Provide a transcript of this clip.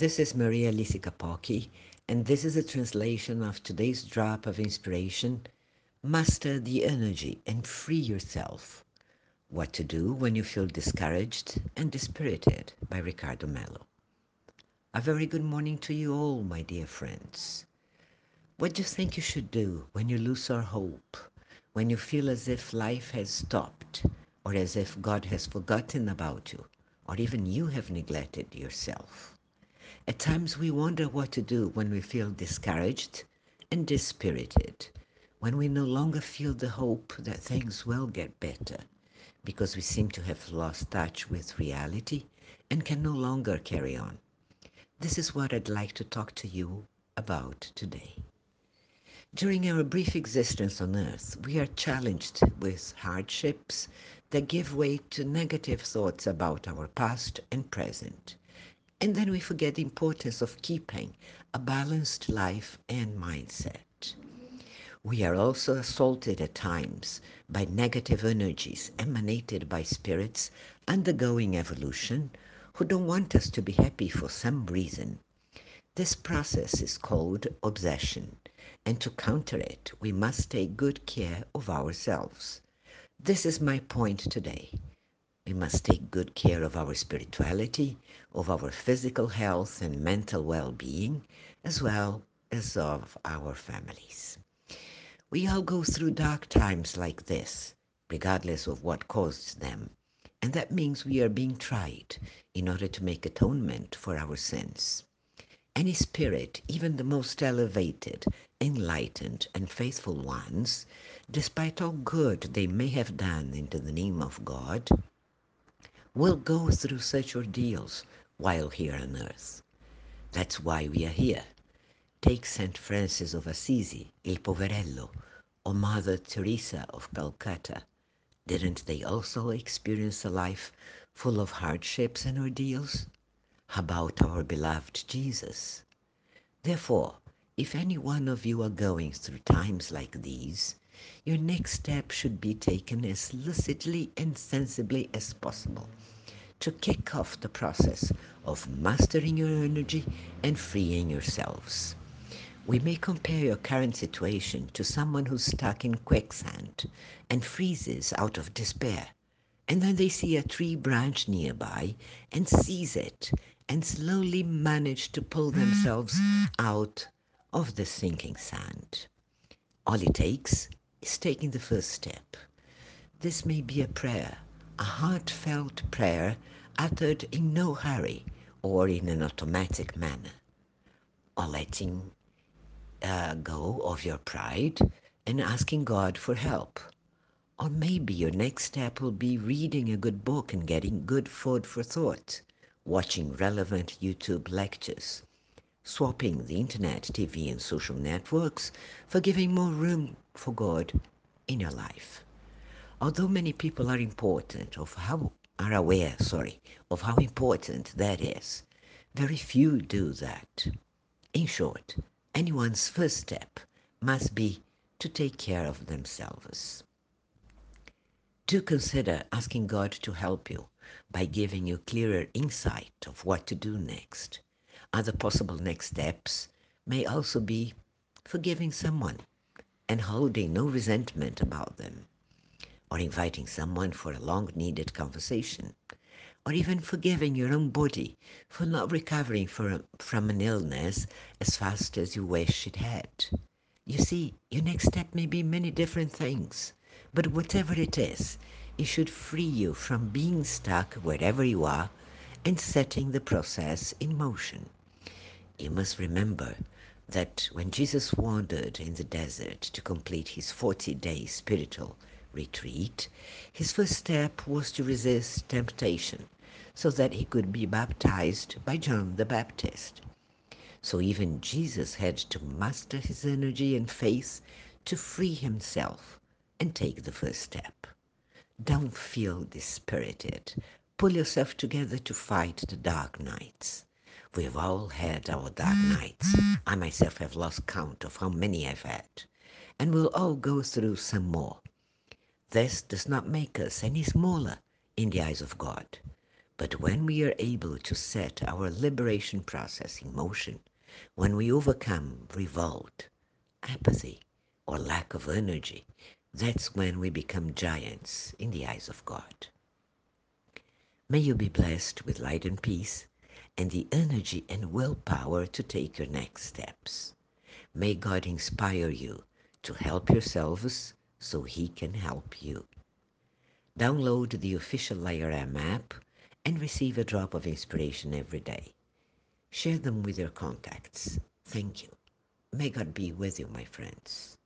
This is Maria Lisica Pocky, and this is a translation of today's drop of inspiration Master the energy and free yourself. What to do when you feel discouraged and dispirited by Ricardo Mello. A very good morning to you all, my dear friends. What do you think you should do when you lose all hope, when you feel as if life has stopped, or as if God has forgotten about you, or even you have neglected yourself? At times we wonder what to do when we feel discouraged and dispirited, when we no longer feel the hope that things will get better, because we seem to have lost touch with reality and can no longer carry on. This is what I'd like to talk to you about today. During our brief existence on earth, we are challenged with hardships that give way to negative thoughts about our past and present. And then we forget the importance of keeping a balanced life and mindset. We are also assaulted at times by negative energies emanated by spirits undergoing evolution who don't want us to be happy for some reason. This process is called obsession, and to counter it, we must take good care of ourselves. This is my point today. We must take good care of our spirituality, of our physical health and mental well being, as well as of our families. We all go through dark times like this, regardless of what caused them. And that means we are being tried in order to make atonement for our sins. Any spirit, even the most elevated, enlightened, and faithful ones, despite all good they may have done into the name of God, will go through such ordeals while here on earth. That's why we are here. Take St. Francis of Assisi, Il Poverello, or Mother Teresa of Calcutta didn't they also experience a life full of hardships and ordeals? How about our beloved Jesus? Therefore, if any one of you are going through times like these, your next step should be taken as lucidly and sensibly as possible to kick off the process of mastering your energy and freeing yourselves. We may compare your current situation to someone who's stuck in quicksand and freezes out of despair. And then they see a tree branch nearby and seize it and slowly manage to pull themselves mm-hmm. out of the sinking sand. All it takes is taking the first step. This may be a prayer, a heartfelt prayer uttered in no hurry or in an automatic manner, or letting uh, go of your pride and asking God for help. Or maybe your next step will be reading a good book and getting good food for thought, watching relevant YouTube lectures, swapping the internet, TV, and social networks for giving more room for God in your life. Although many people are important of how are aware, sorry, of how important that is, very few do that. In short, anyone's first step must be to take care of themselves. Do consider asking God to help you by giving you clearer insight of what to do next. Other possible next steps may also be forgiving someone and holding no resentment about them, or inviting someone for a long needed conversation, or even forgiving your own body for not recovering from an illness as fast as you wish it had. You see, your next step may be many different things, but whatever it is, it should free you from being stuck wherever you are and setting the process in motion. You must remember that when Jesus wandered in the desert to complete his 40 day spiritual retreat, his first step was to resist temptation so that he could be baptized by John the Baptist. So even Jesus had to master his energy and faith to free himself and take the first step. Don't feel dispirited. Pull yourself together to fight the dark nights. We've all had our dark nights. I myself have lost count of how many I've had. And we'll all go through some more. This does not make us any smaller in the eyes of God, But when we are able to set our liberation process in motion, when we overcome revolt, apathy, or lack of energy, that's when we become giants in the eyes of God. May you be blessed with light and peace and the energy and willpower to take your next steps. May God inspire you to help yourselves so He can help you. Download the official LayerM app and receive a drop of inspiration every day. Share them with your contacts. Thank you. May God be with you, my friends.